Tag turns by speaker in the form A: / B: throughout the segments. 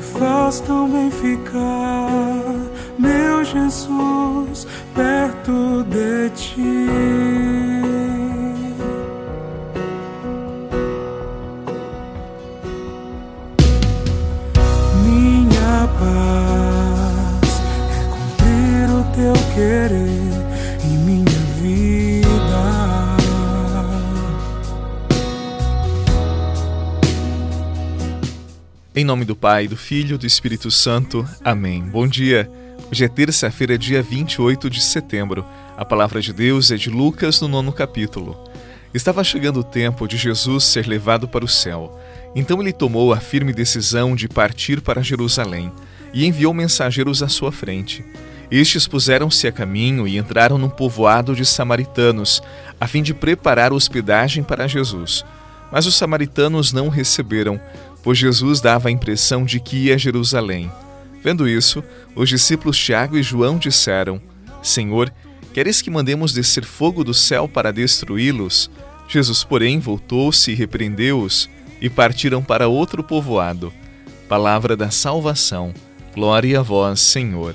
A: me faz tão bem ficar, meu Jesus, perto de ti.
B: Em nome do Pai, do Filho e do Espírito Santo. Amém. Bom dia. Hoje é terça-feira, dia 28 de setembro. A palavra de Deus é de Lucas, no nono capítulo. Estava chegando o tempo de Jesus ser levado para o céu. Então ele tomou a firme decisão de partir para Jerusalém e enviou mensageiros à sua frente. Estes puseram-se a caminho e entraram num povoado de samaritanos, a fim de preparar hospedagem para Jesus. Mas os samaritanos não o receberam, pois Jesus dava a impressão de que ia a Jerusalém. Vendo isso, os discípulos Tiago e João disseram: Senhor, queres que mandemos descer fogo do céu para destruí-los? Jesus, porém, voltou-se e repreendeu-os, e partiram para outro povoado. Palavra da salvação. Glória a vós, Senhor.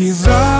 A: Exalo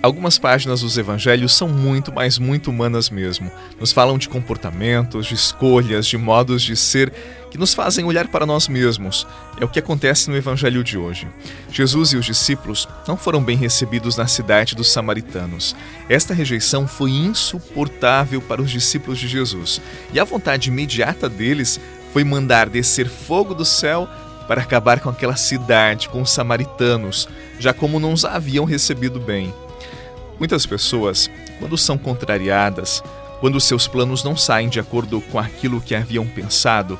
B: Algumas páginas dos evangelhos são muito, mas muito humanas mesmo. Nos falam de comportamentos, de escolhas, de modos de ser que nos fazem olhar para nós mesmos. É o que acontece no evangelho de hoje. Jesus e os discípulos não foram bem recebidos na cidade dos samaritanos. Esta rejeição foi insuportável para os discípulos de Jesus, e a vontade imediata deles foi mandar descer fogo do céu para acabar com aquela cidade, com os samaritanos, já como não os haviam recebido bem. Muitas pessoas, quando são contrariadas, quando seus planos não saem de acordo com aquilo que haviam pensado,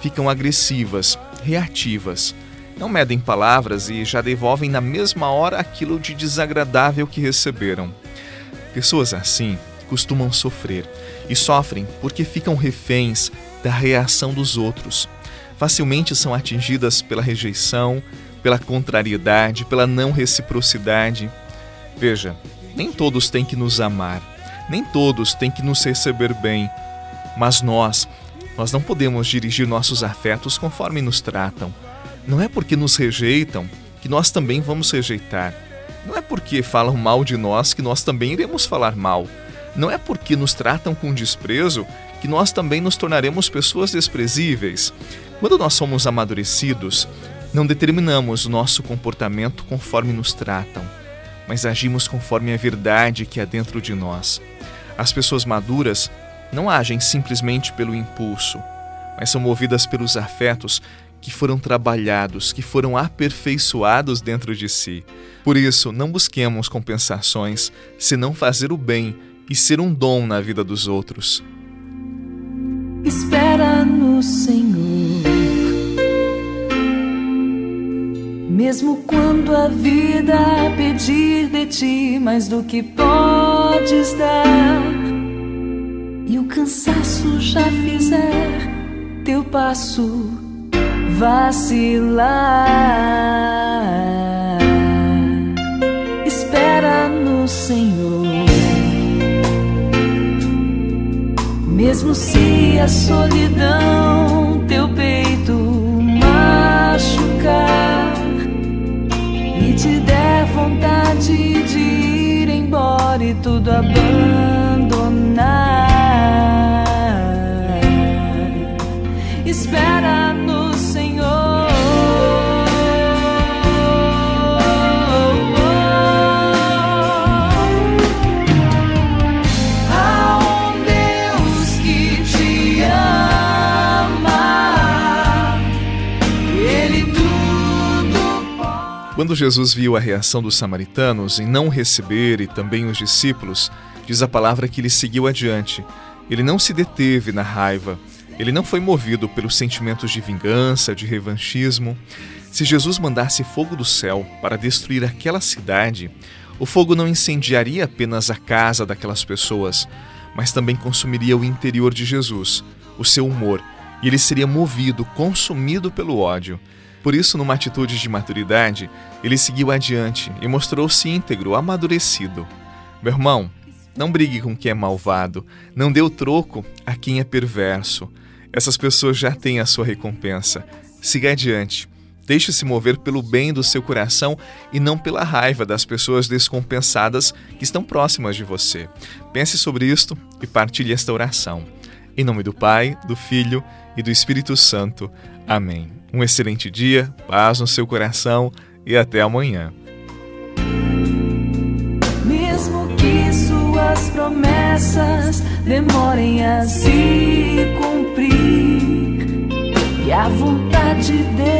B: ficam agressivas, reativas. Não medem palavras e já devolvem na mesma hora aquilo de desagradável que receberam. Pessoas assim costumam sofrer e sofrem porque ficam reféns da reação dos outros facilmente são atingidas pela rejeição, pela contrariedade, pela não reciprocidade. Veja, nem todos têm que nos amar, nem todos têm que nos receber bem, mas nós, nós não podemos dirigir nossos afetos conforme nos tratam. Não é porque nos rejeitam que nós também vamos rejeitar. Não é porque falam mal de nós que nós também iremos falar mal. Não é porque nos tratam com desprezo que nós também nos tornaremos pessoas desprezíveis. Quando nós somos amadurecidos, não determinamos nosso comportamento conforme nos tratam, mas agimos conforme a verdade que há dentro de nós. As pessoas maduras não agem simplesmente pelo impulso, mas são movidas pelos afetos que foram trabalhados, que foram aperfeiçoados dentro de si. Por isso, não busquemos compensações, senão fazer o bem e ser um dom na vida dos outros.
C: Espera no Senhor, mesmo quando a vida pedir de ti mais do que podes dar, e o cansaço já fizer teu passo vacilar. Espera no Senhor. Mesmo se a solidão tudo abandonar,
B: Quando Jesus viu a reação dos samaritanos em não receber e também os discípulos, diz a palavra que ele seguiu adiante. Ele não se deteve na raiva, ele não foi movido pelos sentimentos de vingança, de revanchismo. Se Jesus mandasse fogo do céu para destruir aquela cidade, o fogo não incendiaria apenas a casa daquelas pessoas, mas também consumiria o interior de Jesus, o seu humor, e ele seria movido, consumido pelo ódio. Por isso, numa atitude de maturidade, ele seguiu adiante e mostrou-se íntegro, amadurecido. Meu irmão, não brigue com quem é malvado, não dê o troco a quem é perverso. Essas pessoas já têm a sua recompensa. Siga adiante. Deixe-se mover pelo bem do seu coração e não pela raiva das pessoas descompensadas que estão próximas de você. Pense sobre isto e partilhe esta oração. Em nome do Pai, do Filho e do Espírito Santo. Amém. Um excelente dia, paz no seu coração e até amanhã.
C: Mesmo que suas promessas demorem a se cumprir e a vontade dele